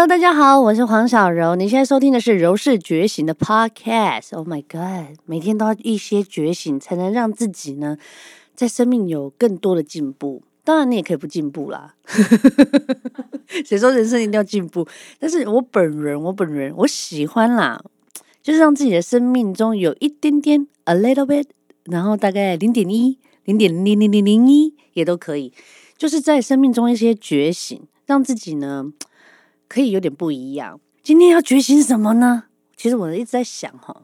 Hello，大家好，我是黄小柔。你现在收听的是《柔氏觉醒》的 Podcast。Oh my God，每天都要一些觉醒，才能让自己呢，在生命有更多的进步。当然，你也可以不进步啦。谁说人生一定要进步？但是我本人，我本人，我喜欢啦，就是让自己的生命中有一点点 a little bit，然后大概零点一、零点零零零零一也都可以，就是在生命中一些觉醒，让自己呢。可以有点不一样。今天要觉醒什么呢？其实我一直在想哈，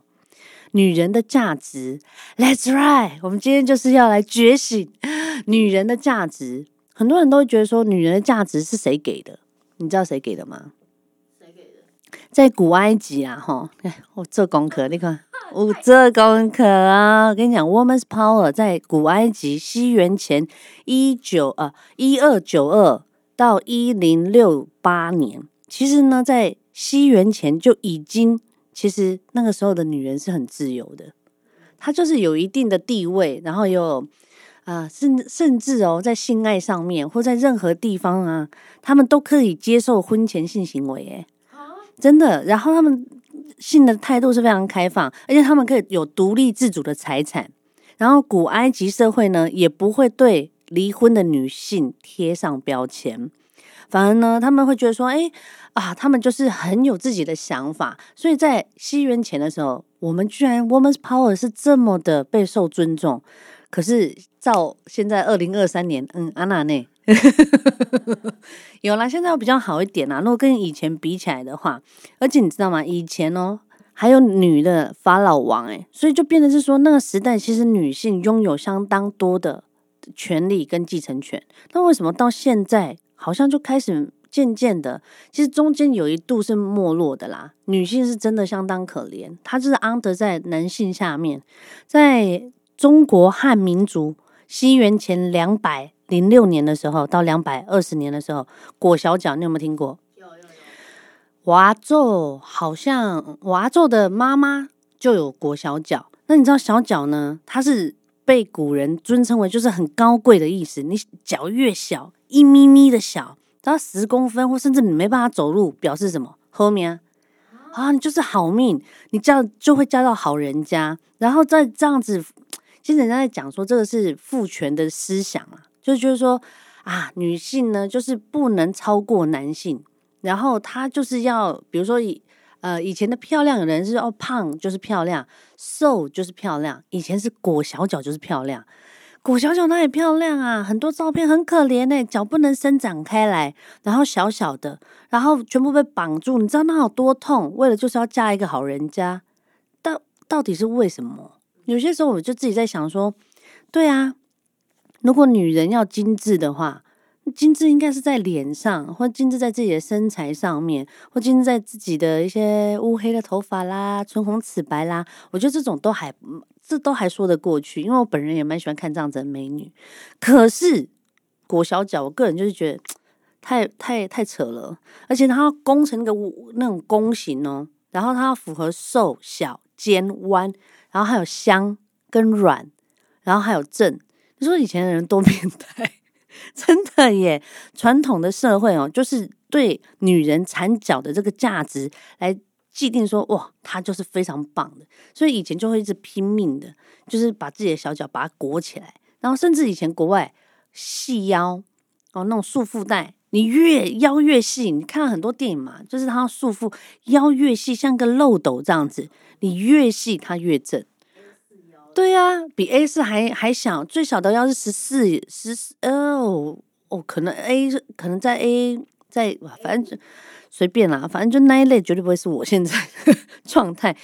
女人的价值。Let's right，我们今天就是要来觉醒 女人的价值。很多人都会觉得说，女人的价值是谁给的？你知道谁给的吗？谁给的？在古埃及啊，哈，我做功课，你看 我做功课啊。我跟你讲，Woman's Power 在古埃及西元前一九呃一二九二到一零六八年。其实呢，在西元前就已经，其实那个时候的女人是很自由的，她就是有一定的地位，然后有啊，甚甚至哦，在性爱上面或在任何地方啊，他们都可以接受婚前性行为，哎，真的。然后他们性的态度是非常开放，而且他们可以有独立自主的财产。然后古埃及社会呢，也不会对离婚的女性贴上标签。反而呢，他们会觉得说，哎啊，他们就是很有自己的想法。所以在西元前的时候，我们居然 woman's power 是这么的备受尊重。可是照现在二零二三年，嗯，安娜内有啦，现在比较好一点啦。如果跟以前比起来的话，而且你知道吗？以前哦，还有女的法老王，诶，所以就变得是说，那个时代其实女性拥有相当多的权利跟继承权。那为什么到现在？好像就开始渐渐的，其实中间有一度是没落的啦。女性是真的相当可怜，她就是安得在男性下面。在中国汉民族西元前两百零六年的时候，到两百二十年的时候，裹小脚，你有没有听过？有有有。娃咒好像娃咒的妈妈就有裹小脚。那你知道小脚呢？它是被古人尊称为就是很高贵的意思。你脚越小。一咪咪的小，到十公分或甚至你没办法走路，表示什么？后面啊，你就是好命，你嫁就会嫁到好人家。然后再这样子，其实人家在讲说这个是父权的思想啊，就就是说啊，女性呢就是不能超过男性，然后她就是要，比如说以呃以前的漂亮，有人是哦胖就是漂亮，瘦就是漂亮，以前是裹小脚就是漂亮。裹小脚那也漂亮啊，很多照片很可怜呢，脚不能伸展开来，然后小小的，然后全部被绑住，你知道那有多痛？为了就是要嫁一个好人家，到到底是为什么？有些时候我就自己在想说，对啊，如果女人要精致的话。精致应该是在脸上，或精致在自己的身材上面，或精致在自己的一些乌黑的头发啦、唇红齿白啦。我觉得这种都还，这都还说得过去，因为我本人也蛮喜欢看这样子的美女。可是裹小脚，我个人就是觉得太太太扯了，而且它要弓成那个那种弓形哦，然后它要符合瘦小尖弯，然后还有香跟软，然后还有正。你说以前的人多变态？真的耶，传统的社会哦，就是对女人缠脚的这个价值来既定说，哇，他就是非常棒的，所以以前就会一直拼命的，就是把自己的小脚把它裹起来，然后甚至以前国外细腰哦，那种束缚带，你越腰越细，你看到很多电影嘛，就是他束缚腰越细，像个漏斗这样子，你越细它越正。对呀，比 A 四还还小，最小的腰是十四十四哦哦，可能 A 可能在 A 在，反正随便啦，反正就那一类绝对不会是我现在 状态。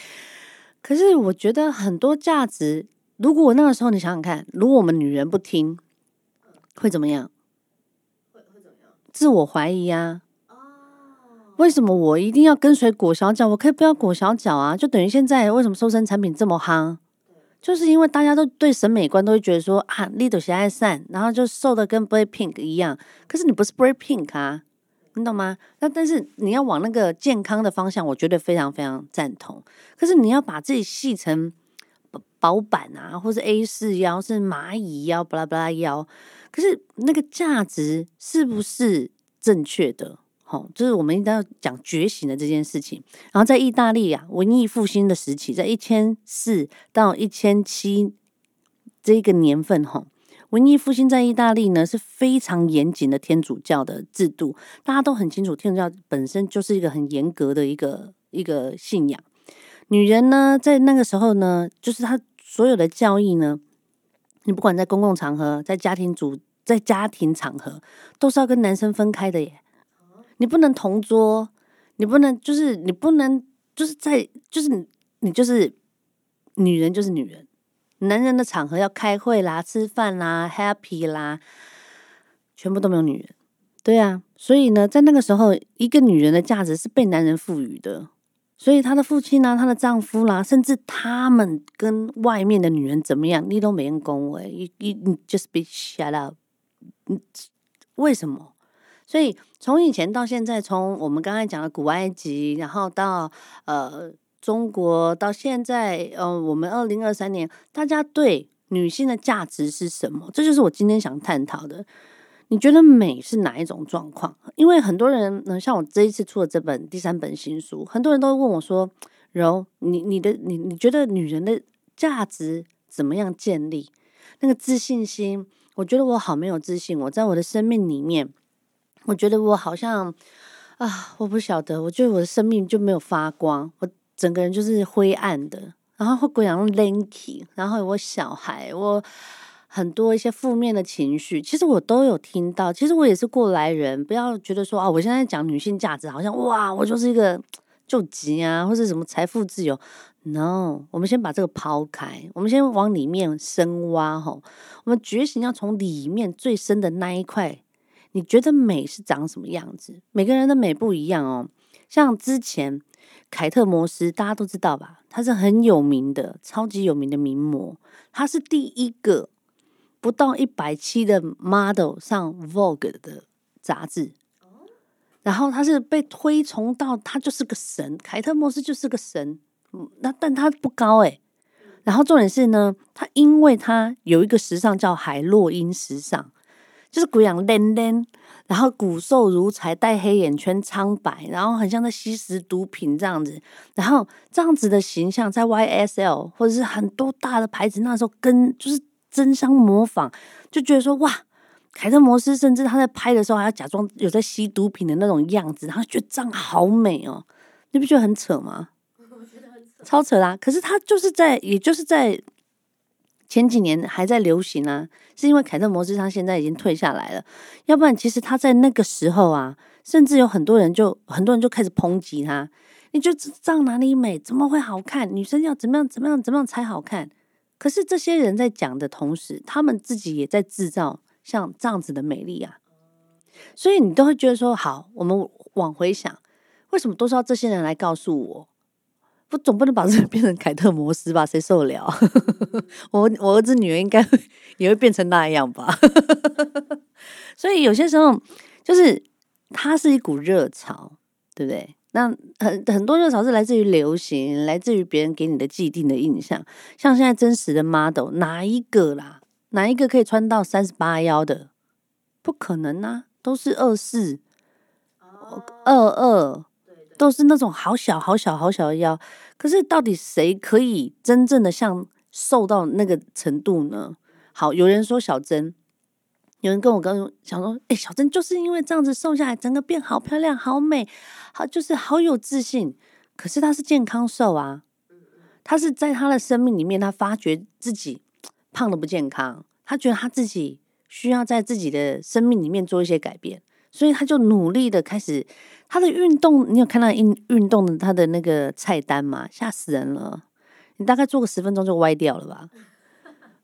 可是我觉得很多价值，如果我那个时候你想想看，如果我们女人不听，会怎么样？会会怎么样？自我怀疑啊。为什么我一定要跟随裹小脚？我可以不要裹小脚啊？就等于现在为什么瘦身产品这么夯？就是因为大家都对审美观都会觉得说啊，little 喜爱散，然后就瘦的跟 Black Pink 一样。可是你不是 Black Pink 啊，你懂吗？那但是你要往那个健康的方向，我觉得非常非常赞同。可是你要把自己细成薄板啊，或是 A 四腰，是蚂蚁腰，巴拉巴拉腰。可是那个价值是不是正确的？好，就是我们一定要讲觉醒的这件事情。然后在意大利啊，文艺复兴的时期，在一千四到一千七这个年份，哈，文艺复兴在意大利呢是非常严谨的天主教的制度，大家都很清楚，天主教本身就是一个很严格的一个一个信仰。女人呢，在那个时候呢，就是她所有的教义呢，你不管在公共场合，在家庭组，在家庭场合，都是要跟男生分开的耶。你不能同桌，你不能就是你不能就是在就是你就是女人就是女人，男人的场合要开会啦、吃饭啦、happy 啦，全部都没有女人。对啊，所以呢，在那个时候，一个女人的价值是被男人赋予的。所以她的父亲呢，她的丈夫啦，甚至他们跟外面的女人怎么样，你都没人恭维。你你你 just be shut up。为什么？所以从以前到现在，从我们刚才讲的古埃及，然后到呃中国，到现在，呃，我们二零二三年，大家对女性的价值是什么？这就是我今天想探讨的。你觉得美是哪一种状况？因为很多人，嗯，像我这一次出的这本第三本新书，很多人都问我说：“柔，你你的你你觉得女人的价值怎么样建立？那个自信心？我觉得我好没有自信，我在我的生命里面。”我觉得我好像啊，我不晓得，我觉得我的生命就没有发光，我整个人就是灰暗的，然后会过养 lanky，然后我小孩，我很多一些负面的情绪，其实我都有听到。其实我也是过来人，不要觉得说啊，我现在讲女性价值，好像哇，我就是一个 救急啊，或者什么财富自由。No，我们先把这个抛开，我们先往里面深挖吼，我们觉醒要从里面最深的那一块。你觉得美是长什么样子？每个人的美不一样哦。像之前凯特摩斯，大家都知道吧？他是很有名的，超级有名的名模。他是第一个不到一百七的 model 上 Vogue 的杂志。然后他是被推崇到他就是个神，凯特摩斯就是个神。嗯，那但他不高诶。然后重点是呢，他因为他有一个时尚叫海洛因时尚。就是骨养嫩嫩，然后骨瘦如柴，戴黑眼圈，苍白，然后很像在吸食毒品这样子，然后这样子的形象在 YSL 或者是很多大的牌子那时候跟就是争相模仿，就觉得说哇，凯特摩斯甚至他在拍的时候还要假装有在吸毒品的那种样子，然后觉得这样好美哦，你不觉得很扯吗？我觉得很扯，超扯啦！可是他就是在，也就是在。前几年还在流行啊，是因为凯特摩斯他现在已经退下来了，要不然其实他在那个时候啊，甚至有很多人就很多人就开始抨击他，你就这样哪里美？怎么会好看？女生要怎么样怎么样怎么样才好看？可是这些人在讲的同时，他们自己也在制造像这样子的美丽啊，所以你都会觉得说，好，我们往回想，为什么都是要这些人来告诉我？我总不能把自己变成凯特摩斯吧？谁受得了？我我儿子女儿应该也会变成那样吧？所以有些时候就是它是一股热潮，对不对？那很很多热潮是来自于流行，来自于别人给你的既定的印象。像现在真实的 model 哪一个啦？哪一个可以穿到三十八腰的？不可能啊，都是二四、二二。都是那种好小好小好小的腰，可是到底谁可以真正的像瘦到那个程度呢？好，有人说小珍，有人跟我刚想说，哎，小珍就是因为这样子瘦下来，整个变好漂亮、好美，好就是好有自信。可是她是健康瘦啊，她是在她的生命里面，她发觉自己胖的不健康，她觉得她自己需要在自己的生命里面做一些改变。所以她就努力的开始他的运动，你有看到运运动的他的那个菜单吗？吓死人了！你大概做个十分钟就歪掉了吧？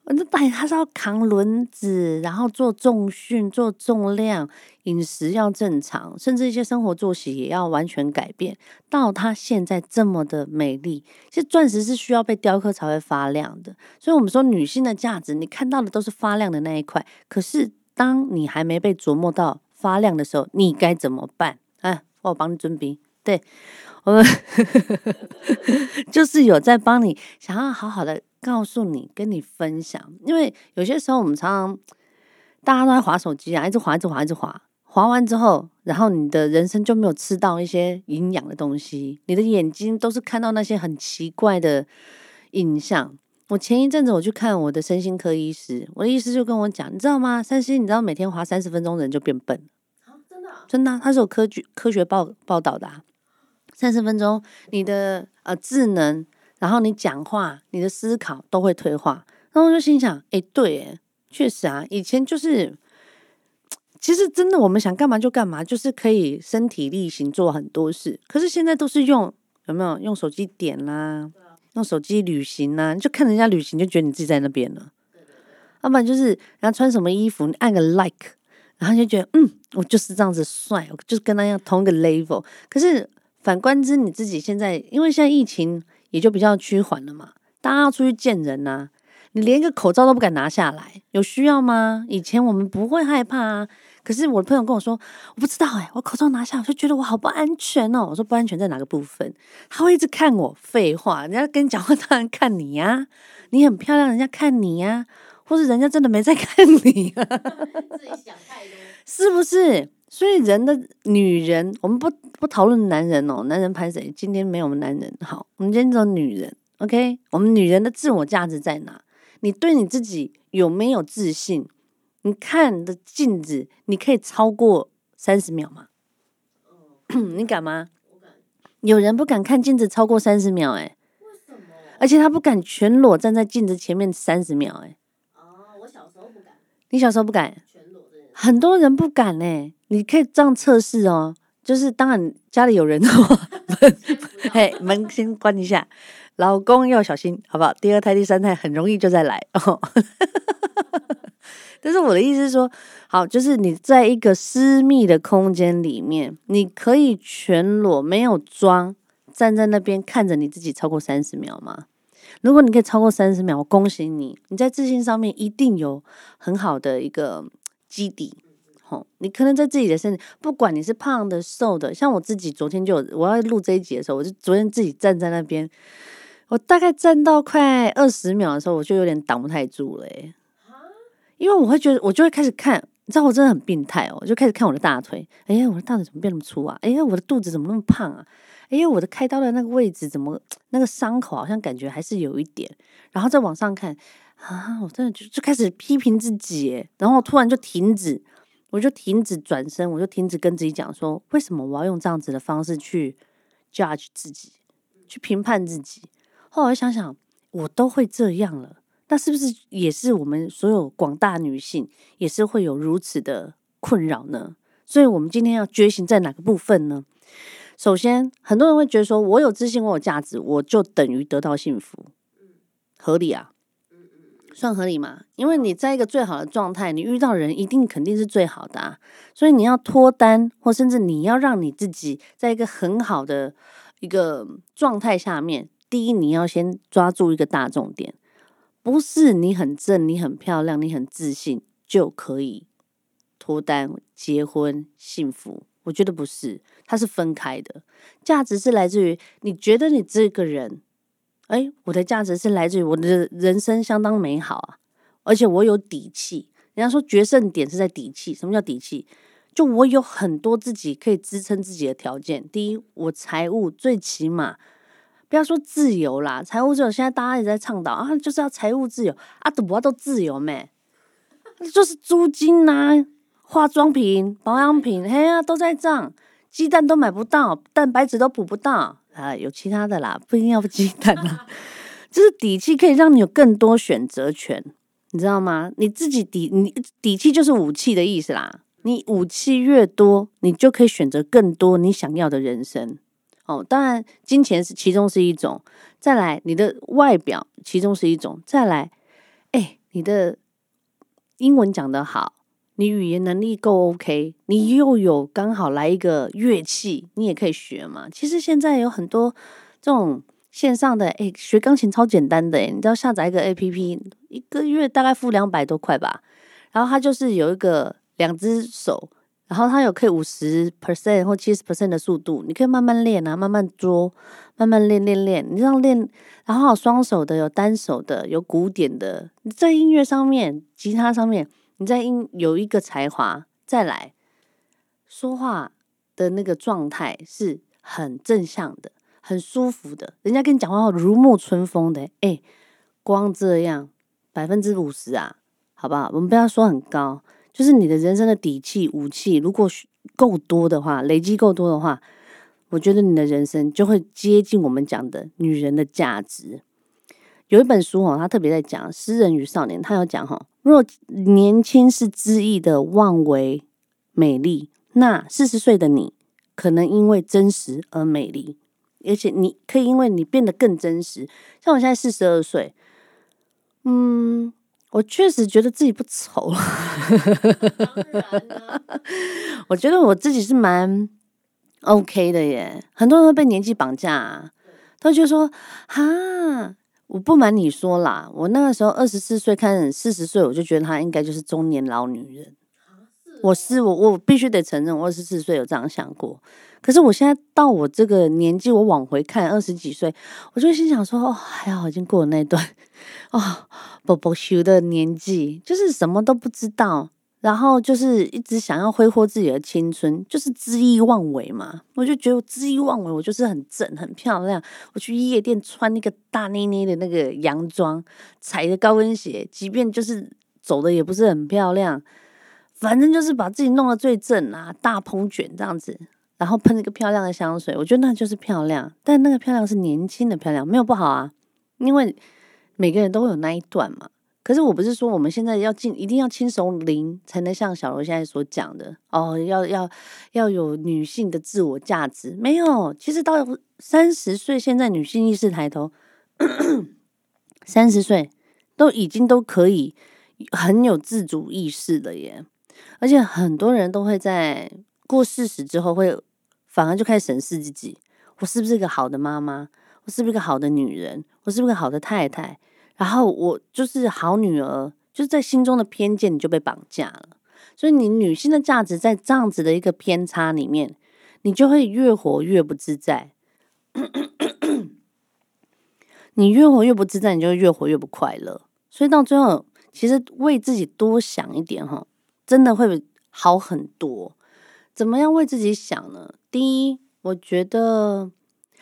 我就带他是要扛轮子，然后做重训、做重量，饮食要正常，甚至一些生活作息也要完全改变，到他现在这么的美丽。其实钻石是需要被雕刻才会发亮的，所以我们说女性的价值，你看到的都是发亮的那一块。可是当你还没被琢磨到。发亮的时候，你该怎么办？我帮你准备。对我们 就是有在帮你，想要好好的告诉你，跟你分享。因为有些时候我们常常大家都在划手机啊，一直划，一直划，一直划，滑完之后，然后你的人生就没有吃到一些营养的东西，你的眼睛都是看到那些很奇怪的影像。我前一阵子我去看我的身心科医师，我的医师就跟我讲，你知道吗？三星，你知道每天滑三十分钟人就变笨，真的他是有科学科学报报道的。啊三十分钟，你的呃智能，然后你讲话，你的思考都会退化。然后我就心想，哎，对，哎，确实啊，以前就是。其实真的，我们想干嘛就干嘛，就是可以身体力行做很多事。可是现在都是用有没有用手机点啦，用手机旅行啦，就看人家旅行就觉得你自己在那边了。要不然就是人家穿什么衣服，你按个 like，然后就觉得嗯，我就是这样子帅，我就是跟他一样同一个 level。可是反观之你自己现在，因为现在疫情也就比较趋缓了嘛，大家要出去见人呐。你连个口罩都不敢拿下来，有需要吗？以前我们不会害怕啊，可是我的朋友跟我说，我不知道哎，我口罩拿下，我就觉得我好不安全哦。我说不安全在哪个部分？他会一直看我，废话，人家跟你讲话当然看你呀，你很漂亮，人家看你呀，或是人家真的没在看你，自己想太多，是不是？所以人的女人，我们不不讨论男人哦，男人拍谁？今天没有男人，好，我们今天讲女人，OK？我们女人的自我价值在哪？你对你自己有没有自信？你看的镜子，你可以超过三十秒吗？你敢吗？有人不敢看镜子超过三十秒，哎，为什么？而且他不敢全裸站在镜子前面三十秒，哎。你小时候不敢？很多人不敢呢。你可以这样测试哦，就是当然家里有人的话，嘿，门先关一下。老公要小心，好不好？第二胎、第三胎很容易就再来哦。但是我的意思是说，好，就是你在一个私密的空间里面，你可以全裸没有装，站在那边看着你自己超过三十秒吗？如果你可以超过三十秒，我恭喜你，你在自信上面一定有很好的一个基底。吼，你可能在自己的身体，不管你是胖的、瘦的，像我自己昨天就我要录这一集的时候，我就昨天自己站在那边。我大概站到快二十秒的时候，我就有点挡不太住了，哎，因为我会觉得，我就会开始看，你知道我真的很病态哦，我就开始看我的大腿，哎呀，我的大腿怎么变那么粗啊？哎呀，我的肚子怎么那么胖啊？哎，我的开刀的那个位置怎么那个伤口好像感觉还是有一点，然后再往上看，啊，我真的就就开始批评自己，然后突然就停止，我就停止转身，我就停止跟自己讲说，为什么我要用这样子的方式去 judge 自己，去评判自己？后来想想，我都会这样了，那是不是也是我们所有广大女性也是会有如此的困扰呢？所以，我们今天要觉醒在哪个部分呢？首先，很多人会觉得说，我有自信，我有价值，我就等于得到幸福，合理啊？算合理吗？因为你在一个最好的状态，你遇到人一定肯定是最好的啊，所以你要脱单，或甚至你要让你自己在一个很好的一个状态下面。第一，你要先抓住一个大重点，不是你很正、你很漂亮、你很自信就可以脱单、结婚、幸福。我觉得不是，它是分开的。价值是来自于你觉得你这个人，哎，我的价值是来自于我的人生相当美好啊，而且我有底气。人家说决胜点是在底气，什么叫底气？就我有很多自己可以支撑自己的条件。第一，我财务最起码。不要说自由啦，财务自由现在大家也在倡导啊，就是要财务自由啊，赌博都自由咩？就是租金呐、化妆品、保养品，嘿呀，都在涨，鸡蛋都买不到，蛋白质都补不到。啊，有其他的啦，不一定要鸡蛋啦，就是底气可以让你有更多选择权，你知道吗？你自己底你底气就是武器的意思啦，你武器越多，你就可以选择更多你想要的人生。哦，当然，金钱是其中是一种，再来你的外表其中是一种，再来，哎，你的英文讲得好，你语言能力够 OK，你又有刚好来一个乐器，你也可以学嘛。其实现在有很多这种线上的，哎，学钢琴超简单的，哎，你知道下载一个 APP，一个月大概付两百多块吧，然后它就是有一个两只手。然后它有可以五十 percent 或七十 percent 的速度，你可以慢慢练啊，慢慢捉，慢慢练练练。你这样练，然后有双手的，有单手的，有古典的。在音乐上面，吉他上面，你在音有一个才华，再来，说话的那个状态是很正向的，很舒服的，人家跟你讲话如沐春风的，哎，光这样百分之五十啊，好不好？我们不要说很高，就是你的人生的底气、武器，如果够多的话，累积够多的话，我觉得你的人生就会接近我们讲的女人的价值。有一本书哦，他特别在讲诗人与少年，他有讲哈，若年轻是恣意的妄为美丽，那四十岁的你可能因为真实而美丽，而且你可以因为你变得更真实。像我现在四十二岁，嗯，我确实觉得自己不丑了。我觉得我自己是蛮 OK 的耶。很多人都被年纪绑架，他就说哈。我不瞒你说啦，我那个时候二十四岁看四十岁，我就觉得她应该就是中年老女人。我是我，我必须得承认，我二十四岁有这样想过。可是我现在到我这个年纪，我往回看二十几岁，我就心想说：哦，还好已经过了那段 哦，不不修的年纪，就是什么都不知道。然后就是一直想要挥霍自己的青春，就是恣意妄为嘛。我就觉得恣意妄为，我就是很正、很漂亮。我去夜店穿那个大妮妮的那个洋装，踩着高跟鞋，即便就是走的也不是很漂亮，反正就是把自己弄得最正啊，大蓬卷这样子，然后喷一个漂亮的香水，我觉得那就是漂亮。但那个漂亮是年轻的漂亮，没有不好啊，因为每个人都会有那一段嘛。可是我不是说我们现在要进，一定要轻熟龄才能像小柔现在所讲的哦，要要要有女性的自我价值。没有，其实到三十岁，现在女性意识抬头，三十岁都已经都可以很有自主意识了耶。而且很多人都会在过四十之后，会反而就开始审视自己：我是不是一个好的妈妈？我是不是一个好的女人？我是不是个好的太太？然后我就是好女儿，就是在心中的偏见，你就被绑架了。所以你女性的价值在这样子的一个偏差里面，你就会越活越不自在。你越活越不自在，你就越活越不快乐。所以到最后，其实为自己多想一点哈，真的会好很多。怎么样为自己想呢？第一，我觉得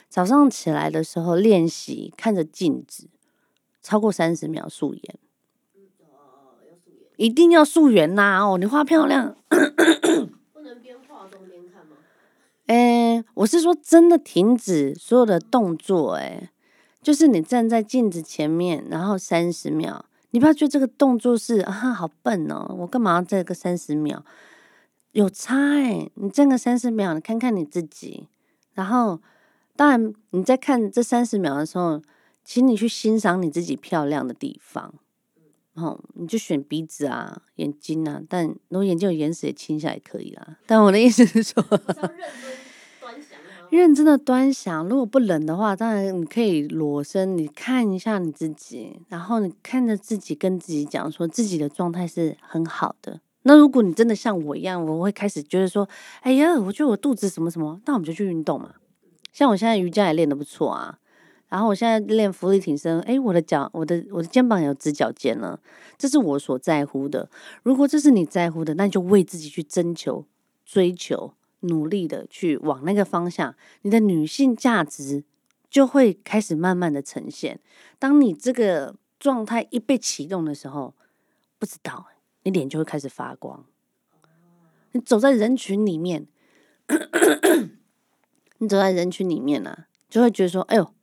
早上起来的时候练习看着镜子。超过三十秒素颜，一定要素颜呐！哦，你画漂亮，不能边画中边看吗？哎，我是说真的，停止所有的动作，哎，就是你站在镜子前面，然后三十秒，你不要觉得这个动作是啊，好笨哦，我干嘛要这个三十秒？有差哎，你站个三十秒，你看看你自己，然后当然你在看这三十秒的时候。请你去欣赏你自己漂亮的地方，哦，你就选鼻子啊、眼睛啊，但如果眼睛有眼屎也清下也可以啦。但我的意思是说，认真的 端详。如果不冷的话，当然你可以裸身，你看一下你自己，然后你看着自己，跟自己讲说自己的状态是很好的。那如果你真的像我一样，我会开始觉得说，哎呀，我觉得我肚子什么什么，那我们就去运动嘛。像我现在瑜伽也练得不错啊。然后我现在练浮力挺身，哎，我的脚，我的我的肩膀有直角肩了，这是我所在乎的。如果这是你在乎的，那你就为自己去征求、追求、努力的去往那个方向，你的女性价值就会开始慢慢的呈现。当你这个状态一被启动的时候，不知道你脸就会开始发光。你走在人群里面，你走在人群里面呢，就会觉得说，哎呦。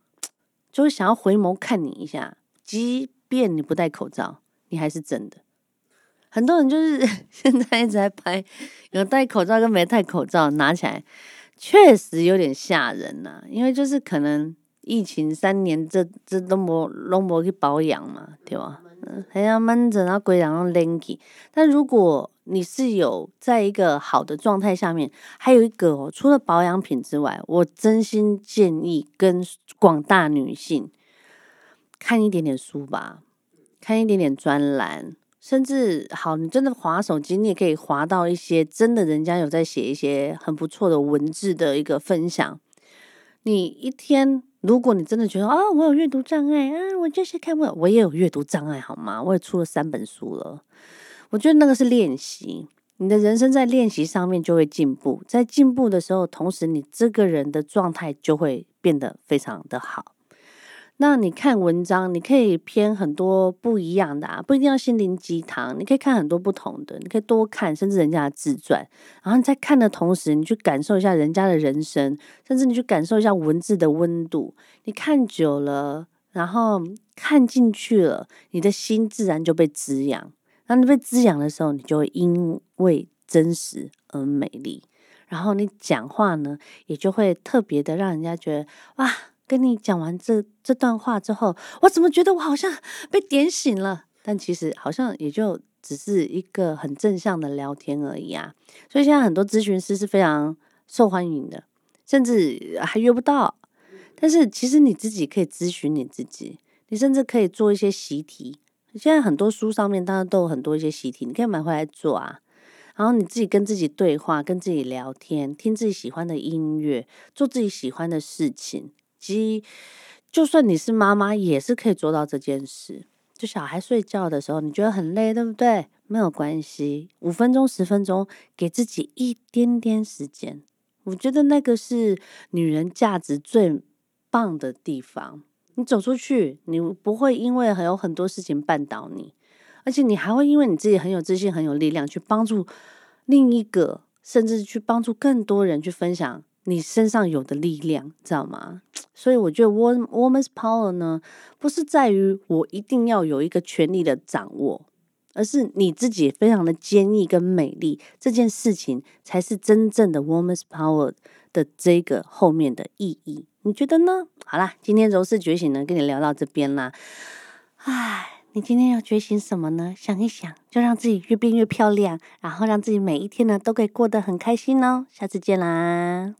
就会想要回眸看你一下，即便你不戴口罩，你还是真的。很多人就是 现在一直在拍有戴口罩跟没戴口罩，拿起来确实有点吓人呐。因为就是可能疫情三年，这这都没都没去保养嘛，对吧？嗯，还要闷着，然后鬼然后 lanky。但如果你是有在一个好的状态下面，还有一个哦，除了保养品之外，我真心建议跟广大女性看一点点书吧，看一点点专栏，甚至好，你真的划手机，你也可以划到一些真的人家有在写一些很不错的文字的一个分享。你一天。如果你真的觉得啊，我有阅读障碍啊，我就是看不，我也有阅读障碍，好吗？我也出了三本书了。我觉得那个是练习，你的人生在练习上面就会进步，在进步的时候，同时你这个人的状态就会变得非常的好。那你看文章，你可以偏很多不一样的啊，不一定要心灵鸡汤，你可以看很多不同的，你可以多看，甚至人家的自传。然后你在看的同时，你去感受一下人家的人生，甚至你去感受一下文字的温度。你看久了，然后看进去了，你的心自然就被滋养。当你被滋养的时候，你就会因为真实而美丽。然后你讲话呢，也就会特别的让人家觉得哇。跟你讲完这这段话之后，我怎么觉得我好像 被点醒了？但其实好像也就只是一个很正向的聊天而已啊。所以现在很多咨询师是非常受欢迎的，甚至还约不到。但是其实你自己可以咨询你自己，你甚至可以做一些习题。现在很多书上面当然都有很多一些习题，你可以买回来做啊。然后你自己跟自己对话，跟自己聊天，听自己喜欢的音乐，做自己喜欢的事情。即，就算你是妈妈，也是可以做到这件事。就小孩睡觉的时候，你觉得很累，对不对？没有关系，五分钟、十分钟，给自己一点点时间。我觉得那个是女人价值最棒的地方。你走出去，你不会因为还有很多事情绊倒你，而且你还会因为你自己很有自信、很有力量，去帮助另一个，甚至去帮助更多人去分享。你身上有的力量，知道吗？所以我觉得 woman's power 呢，不是在于我一定要有一个权力的掌握，而是你自己非常的坚毅跟美丽，这件事情才是真正的 woman's power 的这个后面的意义。你觉得呢？好啦，今天柔氏觉醒呢，跟你聊到这边啦。唉，你今天要觉醒什么呢？想一想，就让自己越变越漂亮，然后让自己每一天呢都可以过得很开心哦。下次见啦！